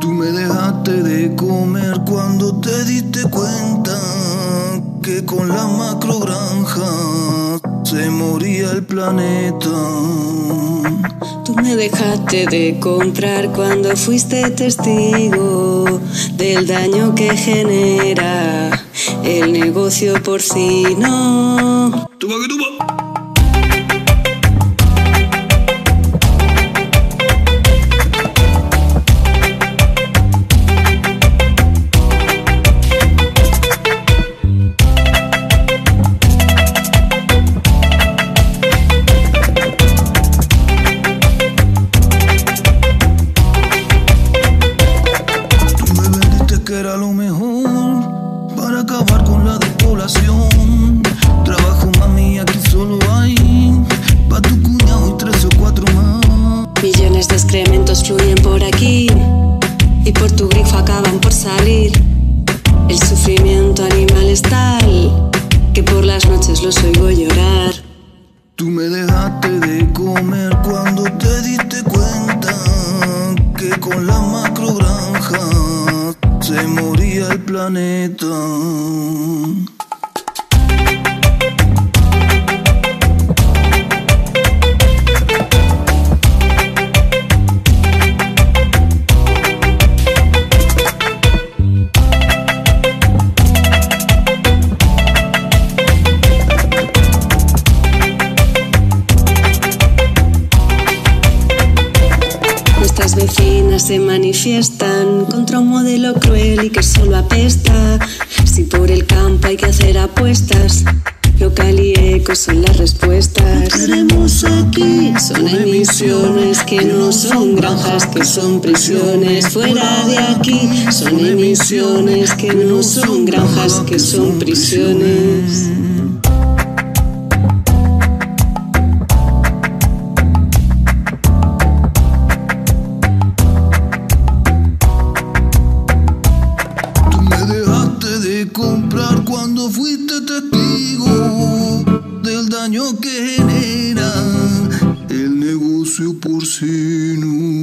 Tú me dejaste de comer cuando te diste cuenta que con la macro granja se moría el planeta. Tú me dejaste de comprar cuando fuiste testigo del daño que genera el negocio porcino. Tuba que. Para acabar con la despoblación. Trabajo mami, aquí solo hay pa' tu cuñado y tres o cuatro más. Millones de excrementos fluyen por aquí y por tu grifo acaban por salir. El sufrimiento animal es tal que por las noches los oigo llorar. Tú me dejaste de comer cuando te diste cuenta que con la macro granja se moría el planeta. Nuestras vecinas se manifiestan contra un modelo cruel y que solo apesta. Si por el campo hay que hacer apuestas, local y eco son las respuestas. Aquí Son emisiones que no son granjas, que son prisiones fuera de aquí. Son emisiones que no son granjas, que son prisiones. Comprar cuando fuiste testigo del daño que genera el negocio porcino.